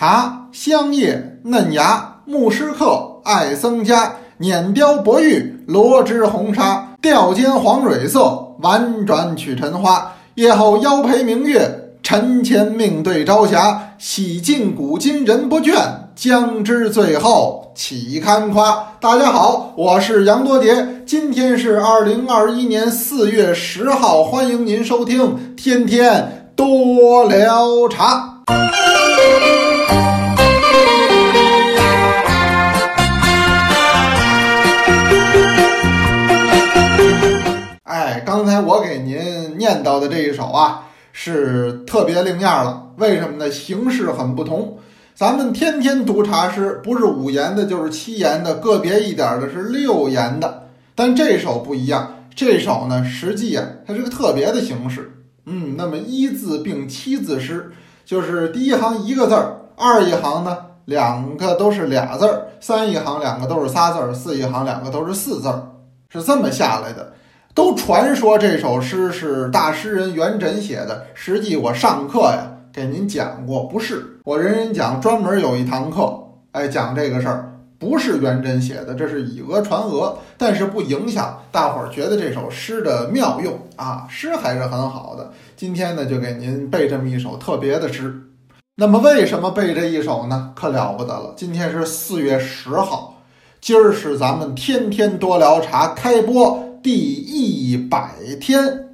茶香叶嫩芽，木狮客爱僧家，碾雕薄玉罗织红纱，吊尖黄蕊色，婉转曲尘花。夜后腰陪明月，晨前命对朝霞。洗尽古今人不倦，将知最后岂堪夸。大家好，我是杨多杰，今天是二零二一年四月十号，欢迎您收听《天天多聊茶》。刚才我给您念叨的这一首啊，是特别另样了。为什么呢？形式很不同。咱们天天读茶诗，不是五言的，就是七言的，个别一点的是六言的。但这首不一样，这首呢，实际啊，它是个特别的形式。嗯，那么一字并七字诗，就是第一行一个字儿，二一行呢两个都是俩字儿，三一行两个都是仨字儿，四一行两个都是四字儿，是这么下来的。都传说这首诗是大诗人元稹写的，实际我上课呀给您讲过，不是我人人讲专门有一堂课，哎讲这个事儿，不是元稹写的，这是以讹传讹，但是不影响大伙儿觉得这首诗的妙用啊，诗还是很好的。今天呢就给您背这么一首特别的诗，那么为什么背这一首呢？可了不得了，今天是四月十号，今儿是咱们天天多聊茶开播。第一百天，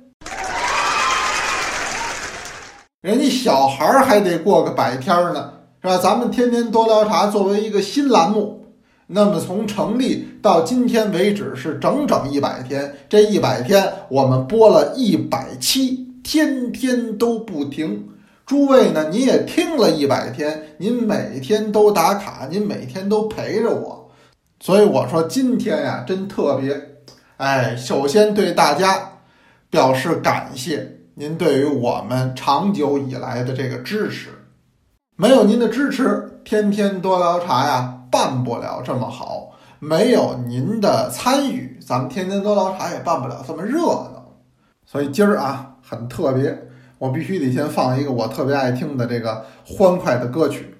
人家小孩儿还得过个百天呢，是吧？咱们天天多聊茶作为一个新栏目，那么从成立到今天为止是整整一百天。这一百天我们播了一百期，天天都不停。诸位呢，您也听了一百天，您每天都打卡，您每天都陪着我，所以我说今天呀，真特别。哎，首先对大家表示感谢，您对于我们长久以来的这个支持，没有您的支持，天天多聊茶呀办不了这么好；没有您的参与，咱们天天多聊茶也办不了这么热闹。所以今儿啊很特别，我必须得先放一个我特别爱听的这个欢快的歌曲。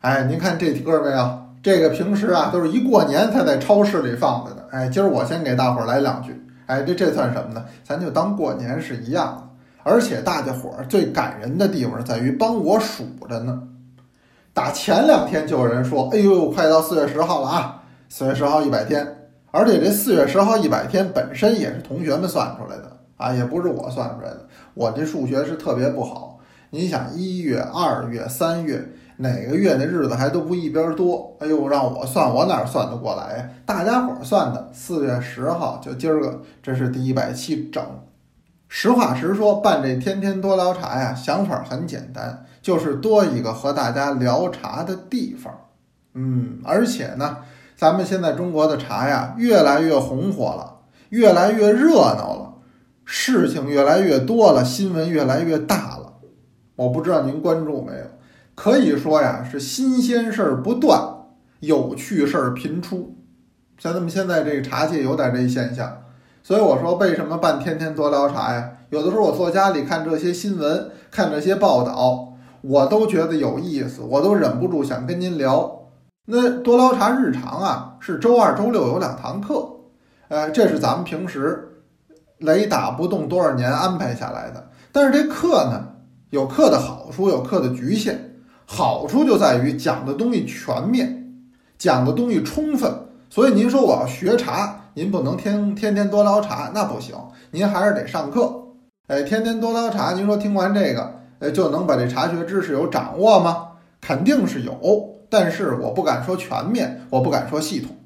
哎，您看这歌没有？这个平时啊都是一过年才在超市里放着的。哎，今儿我先给大伙儿来两句。哎，这这算什么呢？咱就当过年是一样的。而且大家伙儿最感人的地方在于帮我数着呢。打前两天就有人说：“哎呦，快到四月十号了啊！四月十号一百天。”而且这四月十号一百天本身也是同学们算出来的啊，也不是我算出来的。我这数学是特别不好。你想一月、二月、三月。哪个月的日子还都不一边多？哎呦，让我算，我哪算得过来呀？大家伙儿算的，四月十号就今儿个，这是第一百期整。实话实说，办这天天多聊茶呀，想法很简单，就是多一个和大家聊茶的地方。嗯，而且呢，咱们现在中国的茶呀，越来越红火了，越来越热闹了，事情越来越多了，新闻越来越大了。我不知道您关注没有？可以说呀，是新鲜事儿不断，有趣事儿频出。像咱们现在这个茶界有点这现象，所以我说为什么办天天多聊茶呀？有的时候我坐家里看这些新闻，看这些报道，我都觉得有意思，我都忍不住想跟您聊。那多聊茶日常啊，是周二、周六有两堂课，呃，这是咱们平时雷打不动多少年安排下来的。但是这课呢，有课的好处，有课的局限。好处就在于讲的东西全面，讲的东西充分。所以您说我要学茶，您不能天天天多聊茶，那不行。您还是得上课。哎，天天多聊茶，您说听完这个，哎，就能把这茶学知识有掌握吗？肯定是有，但是我不敢说全面，我不敢说系统。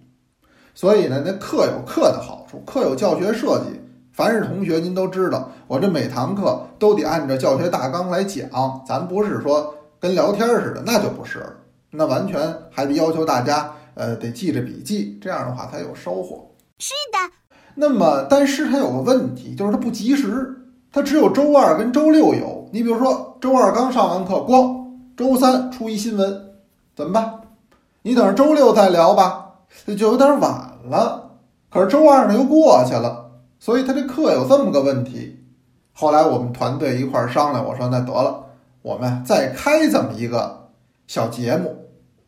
所以呢，那课有课的好处，课有教学设计。凡是同学，您都知道，我这每堂课都得按照教学大纲来讲，咱不是说。跟聊天似的，那就不是，那完全还得要求大家，呃，得记着笔记，这样的话才有收获。是的。那么，但是它有个问题，就是它不及时，它只有周二跟周六有。你比如说，周二刚上完课，咣，周三出一新闻，怎么办？你等着周六再聊吧，就有点晚了。可是周二呢又过去了，所以他这课有这么个问题。后来我们团队一块儿商量，我说那得了，我们再开这么一个小节目，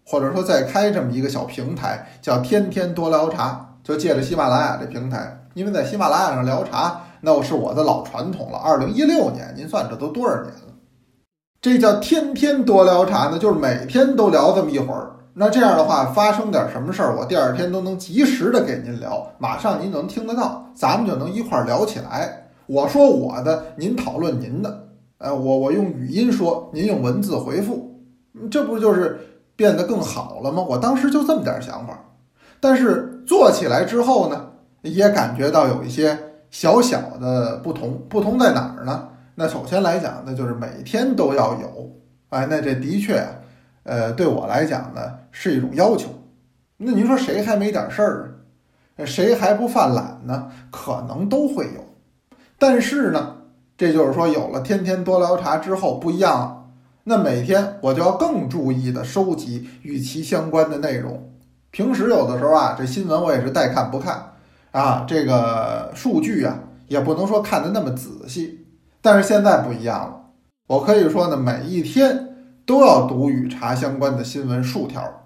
或者说再开这么一个小平台，叫“天天多聊茶”，就借着喜马拉雅这平台，因为在喜马拉雅上聊茶，那我是我的老传统了。二零一六年，您算这都多少年了？这叫“天天多聊茶”呢，就是每天都聊这么一会儿。那这样的话，发生点什么事儿，我第二天都能及时的给您聊，马上您就能听得到，咱们就能一块儿聊起来。我说我的，您讨论您的，呃，我我用语音说，您用文字回复，这不就是变得更好了吗？我当时就这么点想法，但是做起来之后呢，也感觉到有一些小小的不同。不同在哪儿呢？那首先来讲，那就是每天都要有，哎，那这的确。呃，对我来讲呢，是一种要求。那您说谁还没点事儿啊？谁还不犯懒呢？可能都会有。但是呢，这就是说，有了天天多聊茶之后不一样了。那每天我就要更注意的收集与其相关的内容。平时有的时候啊，这新闻我也是带看不看啊，这个数据啊，也不能说看的那么仔细。但是现在不一样了，我可以说呢，每一天。都要读与茶相关的新闻数条，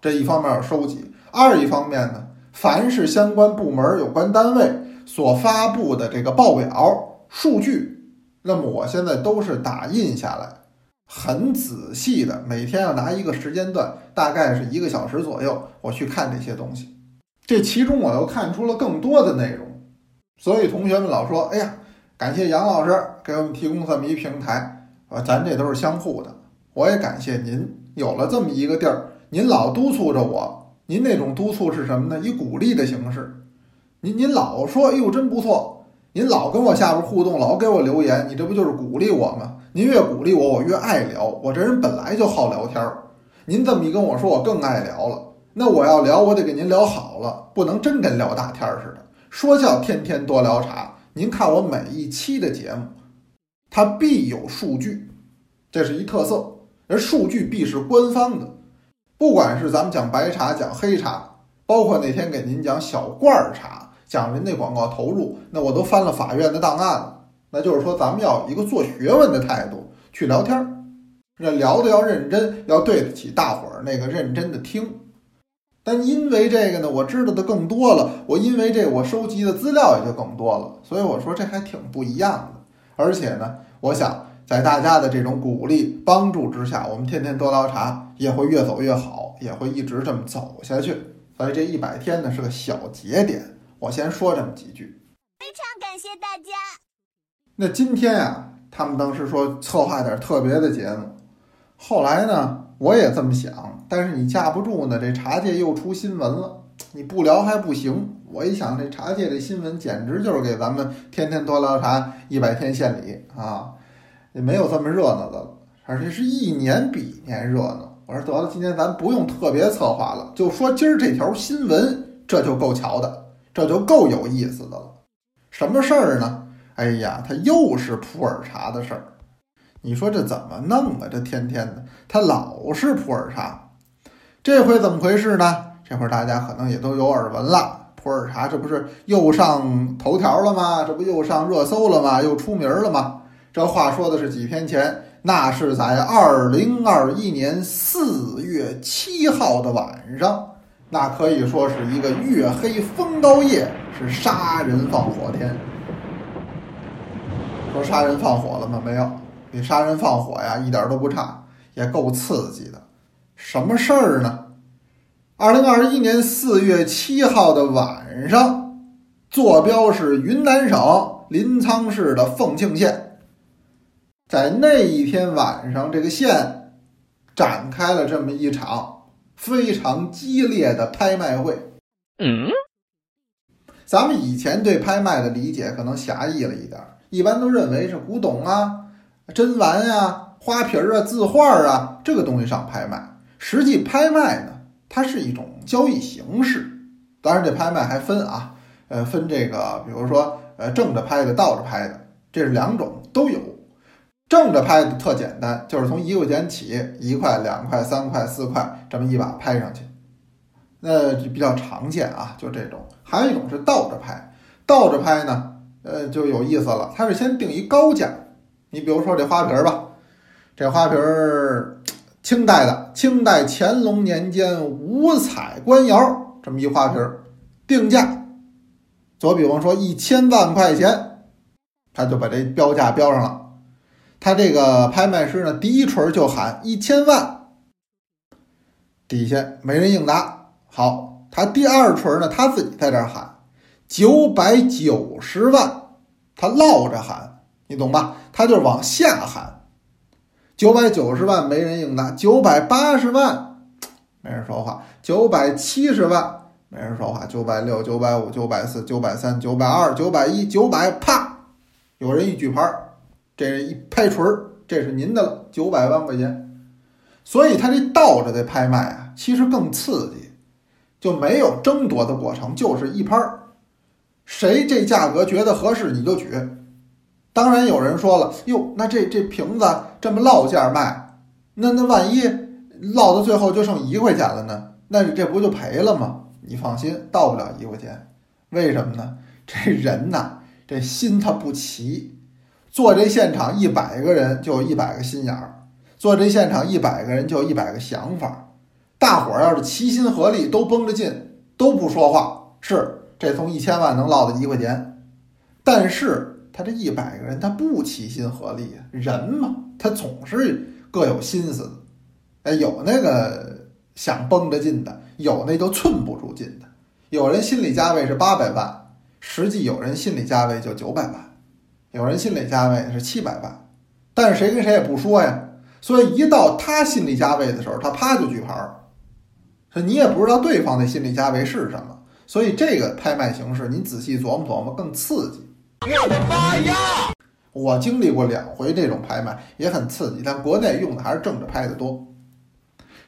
这一方面要收集；二一方面呢，凡是相关部门、有关单位所发布的这个报表数据，那么我现在都是打印下来，很仔细的，每天要拿一个时间段，大概是一个小时左右，我去看这些东西。这其中我又看出了更多的内容，所以同学们老说：“哎呀，感谢杨老师给我们提供这么一平台啊，咱这都是相互的。”我也感谢您有了这么一个地儿，您老督促着我。您那种督促是什么呢？以鼓励的形式。您您老说，哎呦，真不错。您老跟我下边互动，老给我留言，你这不就是鼓励我吗？您越鼓励我，我越爱聊。我这人本来就好聊天儿。您这么一跟我说，我更爱聊了。那我要聊，我得给您聊好了，不能真跟聊大天似的。说叫天天多聊茶，您看我每一期的节目，它必有数据，这是一特色。而数据必是官方的，不管是咱们讲白茶、讲黑茶，包括那天给您讲小罐儿茶，讲人那广告投入，那我都翻了法院的档案了。那就是说，咱们要一个做学问的态度去聊天儿，那聊的要认真，要对得起大伙儿那个认真的听。但因为这个呢，我知道的更多了，我因为这我收集的资料也就更多了，所以我说这还挺不一样的。而且呢，我想。在大家的这种鼓励帮助之下，我们天天多聊茶也会越走越好，也会一直这么走下去。所以这一百天呢是个小节点，我先说这么几句。非常感谢大家。那今天啊，他们当时说策划点特别的节目，后来呢我也这么想，但是你架不住呢，这茶界又出新闻了，你不聊还不行。我一想，这茶界这新闻简直就是给咱们天天多聊茶一百天献礼啊！也没有这么热闹的了，而且是一年比一年热闹。我说得了，今天咱不用特别策划了，就说今儿这条新闻，这就够瞧的，这就够有意思的了。什么事儿呢？哎呀，他又是普洱茶的事儿。你说这怎么弄啊？这天天的，他老是普洱茶。这回怎么回事呢？这会儿大家可能也都有耳闻了，普洱茶这不是又上头条了吗？这不又上热搜了吗？又出名了吗？这话说的是几天前，那是在二零二一年四月七号的晚上，那可以说是一个月黑风高夜，是杀人放火天。说杀人放火了吗？没有，比杀人放火呀一点都不差，也够刺激的。什么事儿呢？二零二一年四月七号的晚上，坐标是云南省临沧市的凤庆县。在那一天晚上，这个县展开了这么一场非常激烈的拍卖会。嗯，咱们以前对拍卖的理解可能狭义了一点，一般都认为是古董啊、珍玩呀、花瓶啊、字画啊这个东西上拍卖。实际拍卖呢，它是一种交易形式。当然，这拍卖还分啊，呃，分这个，比如说呃正着拍的、倒着拍的，这是两种都有。正着拍特简单，就是从一块钱起，一块、两块、三块、四块，这么一把拍上去，那就比较常见啊，就这种。还有一种是倒着拍，倒着拍呢，呃，就有意思了，它是先定一高价。你比如说这花瓶儿吧，这花瓶儿清代的，清代乾隆年间五彩官窑这么一花瓶儿，定价，左比方说一千万块钱，他就把这标价标上了。他这个拍卖师呢，第一锤就喊一千万，底下没人应答。好，他第二锤呢，他自己在这喊九百九十万，他落着喊，你懂吧？他就是往下喊，九百九十万没人应答，九百八十万没人说话，九百七十万没人说话，九百六、九百五、九百四、九百三、九百二、九百一、九百，啪，有人一举牌。这人一拍锤儿，这是您的了，九百万块钱。所以他这倒着的拍卖啊，其实更刺激，就没有争夺的过程，就是一拍儿，谁这价格觉得合适你就举。当然有人说了，哟，那这这瓶子这么落价卖，那那万一落到最后就剩一块钱了呢？那你这不就赔了吗？你放心，到不了一块钱。为什么呢？这人呐，这心他不齐。做这现场一百个人就有一百个心眼儿，做这现场一百个人就有一百个想法。大伙儿要是齐心合力，都绷着劲，都不说话，是这从一千万能落到一块钱。但是他这一百个人他不齐心合力呀，人嘛，他总是各有心思的。哎，有那个想绷着劲的，有那就寸不住劲的。有人心理价位是八百万，实际有人心理价位就九百万。有人心理价位是七百万，但是谁跟谁也不说呀，所以一到他心理价位的时候，他啪就举牌儿，说你也不知道对方的心理价位是什么，所以这个拍卖形式你仔细琢磨琢磨更刺激。我的妈呀！我经历过两回这种拍卖，也很刺激，但国内用的还是正着拍的多。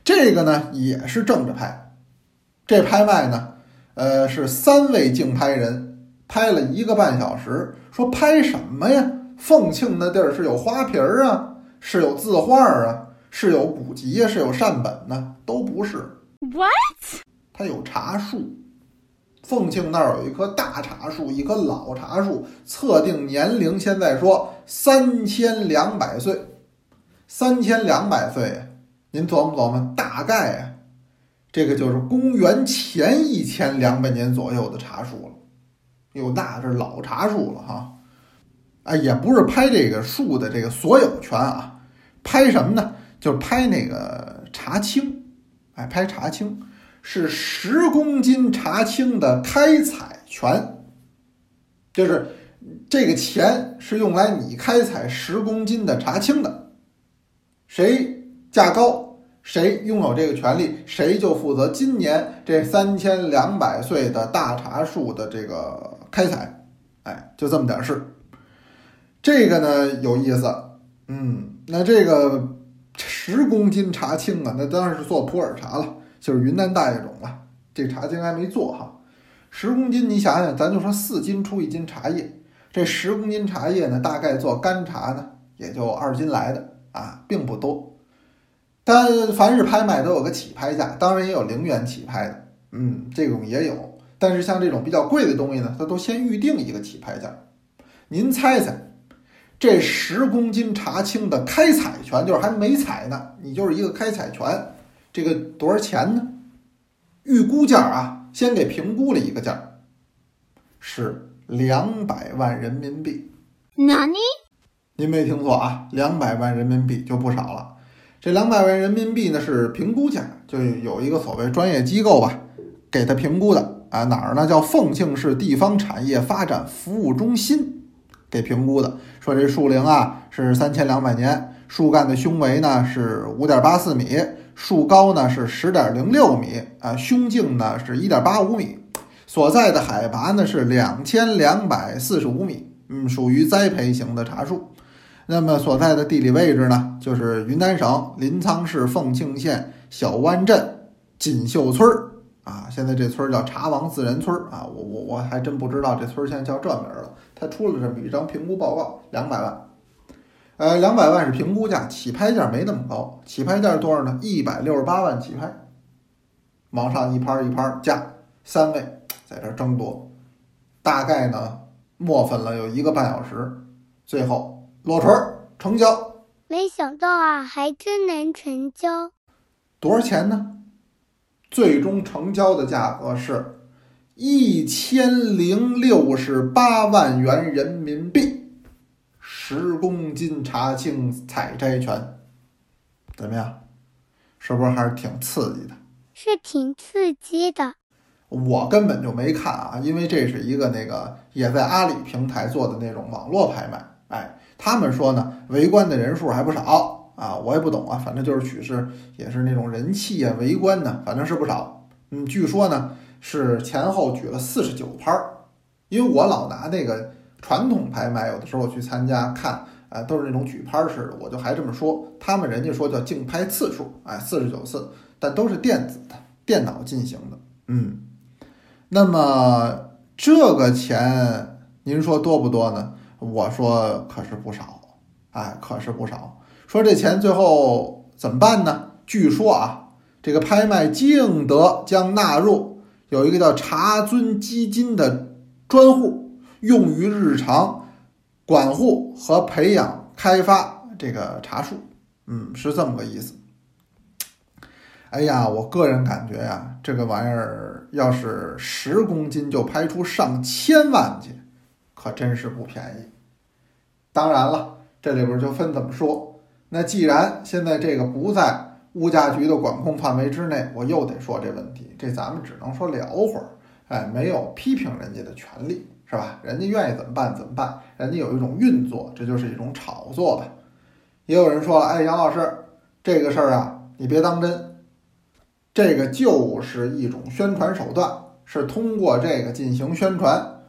这个呢也是正着拍，这拍卖呢，呃，是三位竞拍人拍了一个半小时。说拍什么呀？凤庆那地儿是有花瓶儿啊，是有字画啊，是有古籍呀，是有善本呢，都不是。What？它有茶树，凤庆那儿有一棵大茶树，一棵老茶树，测定年龄，现在说三千两百岁，三千两百岁，您琢磨琢磨，大概啊，这个就是公元前一千两百年左右的茶树了。哟，那是老茶树了哈，哎，也不是拍这个树的这个所有权啊，拍什么呢？就是拍那个茶青，哎，拍茶青是十公斤茶青的开采权，就是这个钱是用来你开采十公斤的茶青的，谁价高，谁拥有这个权利，谁就负责今年这三千两百岁的大茶树的这个。开采，哎，就这么点事。这个呢有意思，嗯，那这个十公斤茶青啊，那当然是做普洱茶了，就是云南大叶种了。这茶青还没做哈，十公斤，你想想，咱就说四斤出一斤茶叶，这十公斤茶叶呢，大概做干茶呢，也就二斤来的啊，并不多。但凡是拍卖都有个起拍价，当然也有零元起拍的，嗯，这种也有。但是像这种比较贵的东西呢，它都先预定一个起拍价。您猜猜，这十公斤茶青的开采权，就是还没采呢，你就是一个开采权，这个多少钱呢？预估价啊，先给评估了一个价，是两百万人民币。哪里？您没听错啊，两百万人民币就不少了。这两百万人民币呢是评估价，就有一个所谓专业机构吧，给他评估的。啊，哪儿呢？叫凤庆市地方产业发展服务中心给评估的，说这树龄啊是三千两百年，树干的胸围呢是五点八四米，树高呢是十点零六米，啊，胸径呢是一点八五米，所在的海拔呢是两千两百四十五米，嗯，属于栽培型的茶树。那么所在的地理位置呢，就是云南省临沧市凤庆县小湾镇锦绣村儿。啊，现在这村儿叫茶王自然村儿啊，我我我还真不知道这村儿现在叫这名儿了。他出了这么一张评估报告，两百万。呃，两百万是评估价，起拍价没那么高，起拍价是多少呢？一百六十八万起拍，往上一拍一拍价，三位在这争夺，大概呢磨粉了有一个半小时，最后落锤儿成交，没想到啊，还真能成交。多少钱呢？最终成交的价格是一千零六十八万元人民币，十公斤茶青采摘权，怎么样？是不是还是挺刺激的？是挺刺激的。我根本就没看啊，因为这是一个那个也在阿里平台做的那种网络拍卖。哎，他们说呢，围观的人数还不少。啊，我也不懂啊，反正就是取是也是那种人气啊，围观呢，反正是不少。嗯，据说呢是前后举了四十九拍儿，因为我老拿那个传统拍卖，有的时候我去参加看，啊，都是那种举拍式的，我就还这么说，他们人家说叫竞拍次数，哎，四十九次，但都是电子的，电脑进行的。嗯，那么这个钱您说多不多呢？我说可是不少，哎，可是不少。说这钱最后怎么办呢？据说啊，这个拍卖净得将纳入有一个叫茶尊基金的专户，用于日常管护和培养开发这个茶树。嗯，是这么个意思。哎呀，我个人感觉呀，这个玩意儿要是十公斤就拍出上千万去，可真是不便宜。当然了，这里边就分怎么说。那既然现在这个不在物价局的管控范围之内，我又得说这问题，这咱们只能说聊会儿，哎，没有批评人家的权利，是吧？人家愿意怎么办怎么办，人家有一种运作，这就是一种炒作吧。也有人说了，哎，杨老师，这个事儿啊，你别当真，这个就是一种宣传手段，是通过这个进行宣传，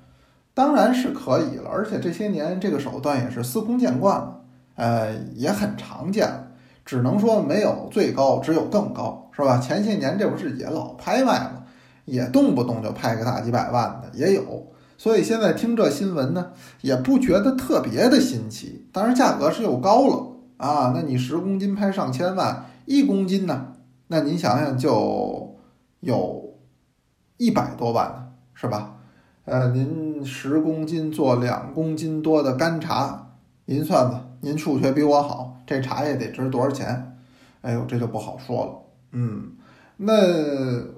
当然是可以了，而且这些年这个手段也是司空见惯了。呃，也很常见，只能说没有最高，只有更高，是吧？前些年这不是也老拍卖吗？也动不动就拍个大几百万的也有，所以现在听这新闻呢，也不觉得特别的新奇。当然价格是又高了啊，那你十公斤拍上千万，一公斤呢，那您想想就有一百多万呢，是吧？呃，您十公斤做两公斤多的干茶，您算算。您数学比我好，这茶叶得值多少钱？哎呦，这就不好说了。嗯，那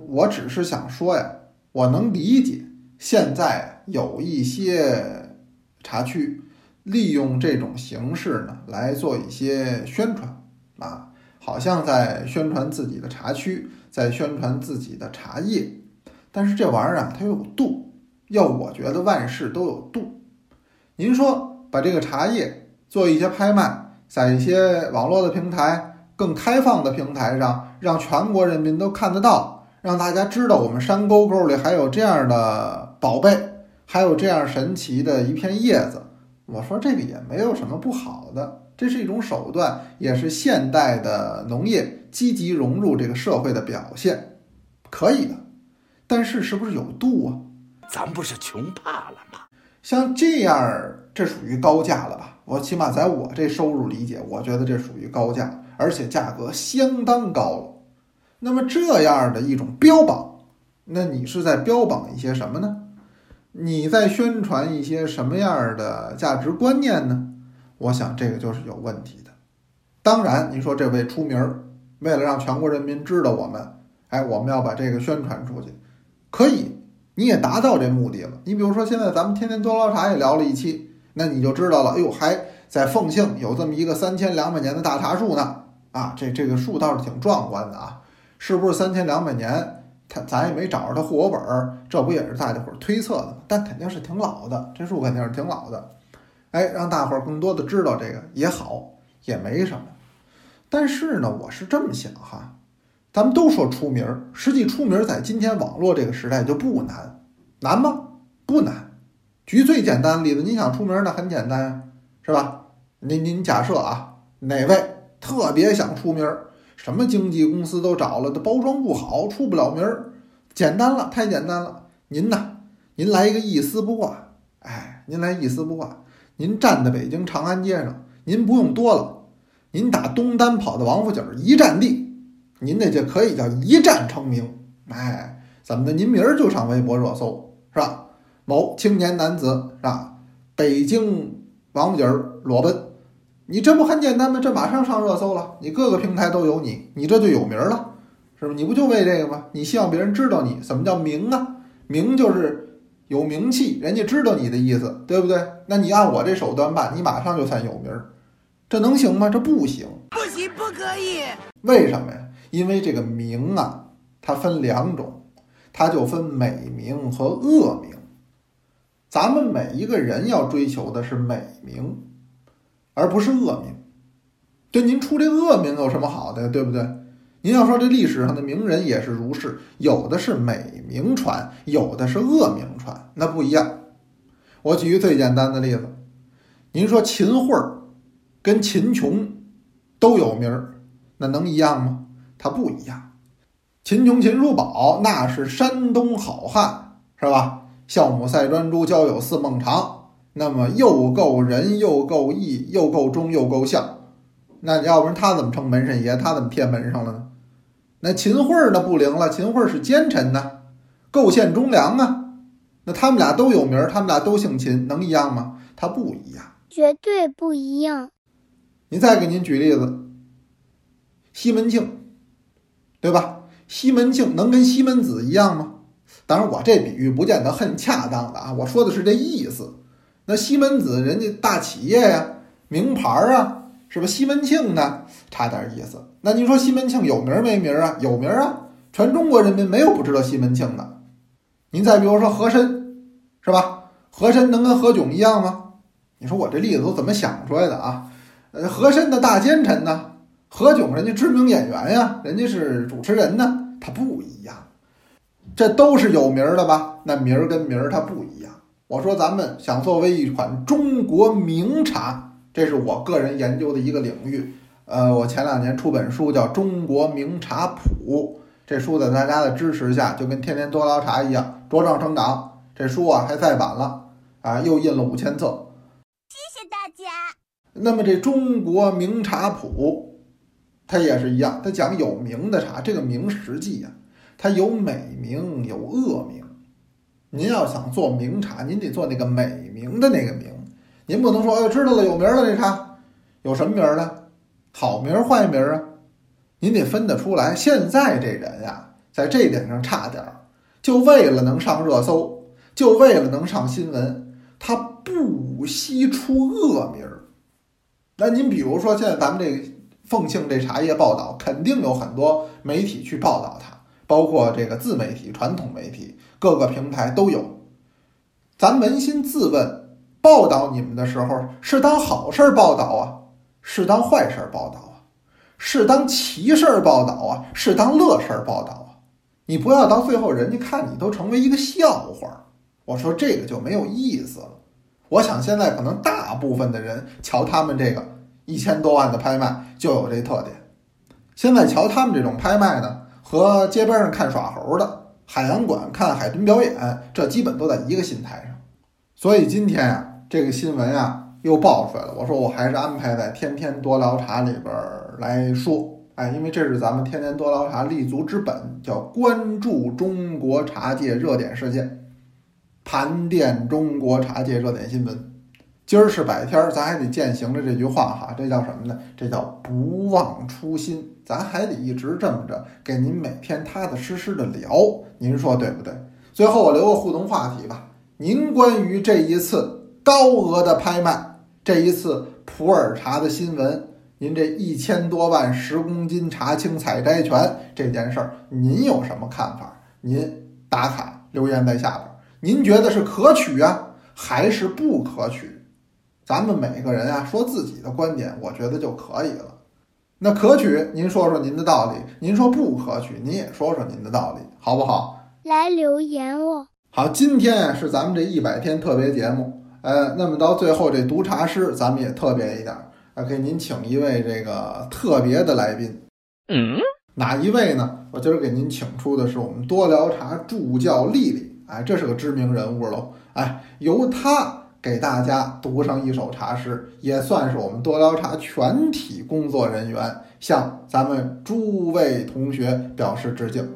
我只是想说呀，我能理解现在有一些茶区利用这种形式呢来做一些宣传啊，好像在宣传自己的茶区，在宣传自己的茶叶。但是这玩意儿啊，它有度。要我觉得万事都有度。您说把这个茶叶。做一些拍卖，在一些网络的平台、更开放的平台上，让全国人民都看得到，让大家知道我们山沟沟里还有这样的宝贝，还有这样神奇的一片叶子。我说这个也没有什么不好的，这是一种手段，也是现代的农业积极融入这个社会的表现，可以的。但是是不是有度啊？咱不是穷怕了吗？像这样，这属于高价了吧？我起码在我这收入理解，我觉得这属于高价，而且价格相当高了。那么这样的一种标榜，那你是在标榜一些什么呢？你在宣传一些什么样的价值观念呢？我想这个就是有问题的。当然，你说这位出名儿，为了让全国人民知道我们，哎，我们要把这个宣传出去，可以，你也达到这目的了。你比如说，现在咱们天天多捞茶也聊了一期。那你就知道了，哎呦，还在凤庆有这么一个三千两百年的大茶树呢，啊，这这个树倒是挺壮观的啊，是不是三千两百年？他咱也没找着它户口本儿，这不也是大家伙儿推测的吗？但肯定是挺老的，这树肯定是挺老的，哎，让大伙儿更多的知道这个也好，也没什么。但是呢，我是这么想哈，咱们都说出名儿，实际出名儿在今天网络这个时代就不难，难吗？不难。举最简单的例子，你想出名那很简单呀，是吧？您您假设啊，哪位特别想出名，什么经纪公司都找了，这包装不好，出不了名儿。简单了，太简单了。您呢？您来一个一丝不挂，哎，您来一丝不挂，您站在北京长安街上，您不用多了，您打东单跑到王府井一站地，您那就可以叫一战成名。哎，怎么的？您明儿就上微博热搜是吧？某青年男子是吧？北京王府井裸奔，你这不很简单吗？这马上上热搜了，你各个平台都有你，你这就有名了。是吧？你不就为这个吗？你希望别人知道你？什么叫名啊？名就是有名气，人家知道你的意思，对不对？那你按我这手段办，你马上就算有名儿，这能行吗？这不行，不行，不可以。为什么呀？因为这个名啊，它分两种，它就分美名和恶名。咱们每一个人要追求的是美名，而不是恶名。对，您出这恶名有什么好的？对不对？您要说这历史上的名人也是如是，有的是美名传，有的是恶名传，那不一样。我举一个最简单的例子，您说秦桧儿跟秦琼都有名儿，那能一样吗？他不一样。秦琼、秦叔宝那是山东好汉，是吧？孝母赛专诸，交友似孟尝，那么又够仁，又够义，又够忠，又够孝。那要不然他怎么成门神爷？他怎么贴门上了呢？那秦桧儿那不灵了，秦桧儿是奸臣呐，构陷忠良啊。那他们俩都有名儿，他们俩都姓秦，能一样吗？他不一样，绝对不一样。您再给您举例子，西门庆，对吧？西门庆能跟西门子一样吗？当然，我这比喻不见得很恰当的啊，我说的是这意思。那西门子人家大企业呀，名牌啊。是吧？西门庆呢，差点意思。那您说西门庆有名没名啊？有名啊，全中国人民没有不知道西门庆的。您再比如说和珅，是吧？和珅能跟何炅一样吗？你说我这例子都怎么想出来的啊？呃，和珅的大奸臣呢，何炅人家知名演员呀，人家是主持人呢，他不一样。这都是有名的吧？那名儿跟名儿它不一样。我说咱们想作为一款中国名茶。这是我个人研究的一个领域，呃，我前两年出本书叫《中国名茶谱》，这书在大家的支持下，就跟天天多捞茶一样茁壮成长。这书啊还再版了，啊，又印了五千册。谢谢大家。那么这《中国名茶谱》，它也是一样，它讲有名的茶，这个名实际呀，它有美名有恶名。您要想做名茶，您得做那个美名的那个名。您不能说，哎，知道了，有名了这茶，有什么名儿呢？好名坏名啊？您得分得出来。现在这人呀，在这点上差点儿，就为了能上热搜，就为了能上新闻，他不惜出恶名儿。那您比如说，现在咱们这凤庆这茶叶报道，肯定有很多媒体去报道它，包括这个自媒体、传统媒体，各个平台都有。咱扪心自问。报道你们的时候是当好事儿报道啊，是当坏事儿报道啊，是当奇事报道啊，是当乐事儿报道啊。你不要到最后人家看你都成为一个笑话，我说这个就没有意思了。我想现在可能大部分的人瞧他们这个一千多万的拍卖就有这特点。现在瞧他们这种拍卖呢，和街边上看耍猴的、海洋馆看海豚表演，这基本都在一个心态上。所以今天呀。这个新闻啊又爆出来了，我说我还是安排在天天多聊茶里边来说，哎，因为这是咱们天天多聊茶立足之本，叫关注中国茶界热点事件，盘点中国茶界热点新闻。今儿是百天儿，咱还得践行着这句话哈，这叫什么呢？这叫不忘初心，咱还得一直这么着，给您每天踏踏实实的聊，您说对不对？最后我留个互动话题吧，您关于这一次。高额的拍卖，这一次普洱茶的新闻，您这一千多万十公斤茶青采摘权这件事儿，您有什么看法？您打卡留言在下边，您觉得是可取啊，还是不可取？咱们每个人啊说自己的观点，我觉得就可以了。那可取，您说说您的道理；您说不可取，您也说说您的道理，好不好？来留言哦。好，今天是咱们这一百天特别节目。呃，那么到最后这读茶诗，咱们也特别一点儿，给您请一位这个特别的来宾。嗯，哪一位呢？我今儿给您请出的是我们多聊茶助教丽丽，哎，这是个知名人物喽。哎，由她给大家读上一首茶诗，也算是我们多聊茶全体工作人员向咱们诸位同学表示致敬。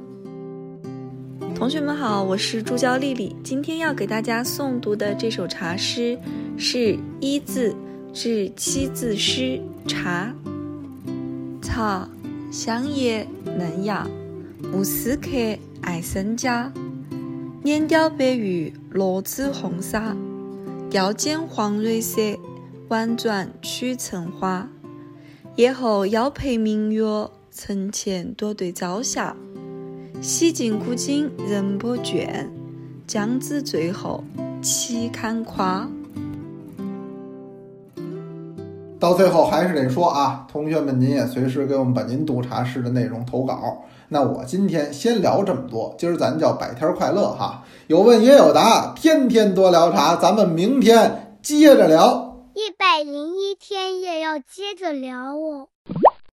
同学们好，我是助教丽丽。今天要给大家诵读的这首茶诗是一字至七字诗《茶》。茶，香叶嫩芽，无丝客爱生家。碾雕白玉落紫红纱。雕剪黄蕊色，婉转曲成花。叶后腰佩明月，层前多对朝霞。洗尽古今人不倦，将子最后岂堪夸。到最后还是得说啊，同学们，您也随时给我们把您读茶诗的内容投稿。那我今天先聊这么多，今儿咱叫百天快乐哈，有问也有答，天天多聊茶，咱们明天接着聊。一百零一天也要接着聊哦。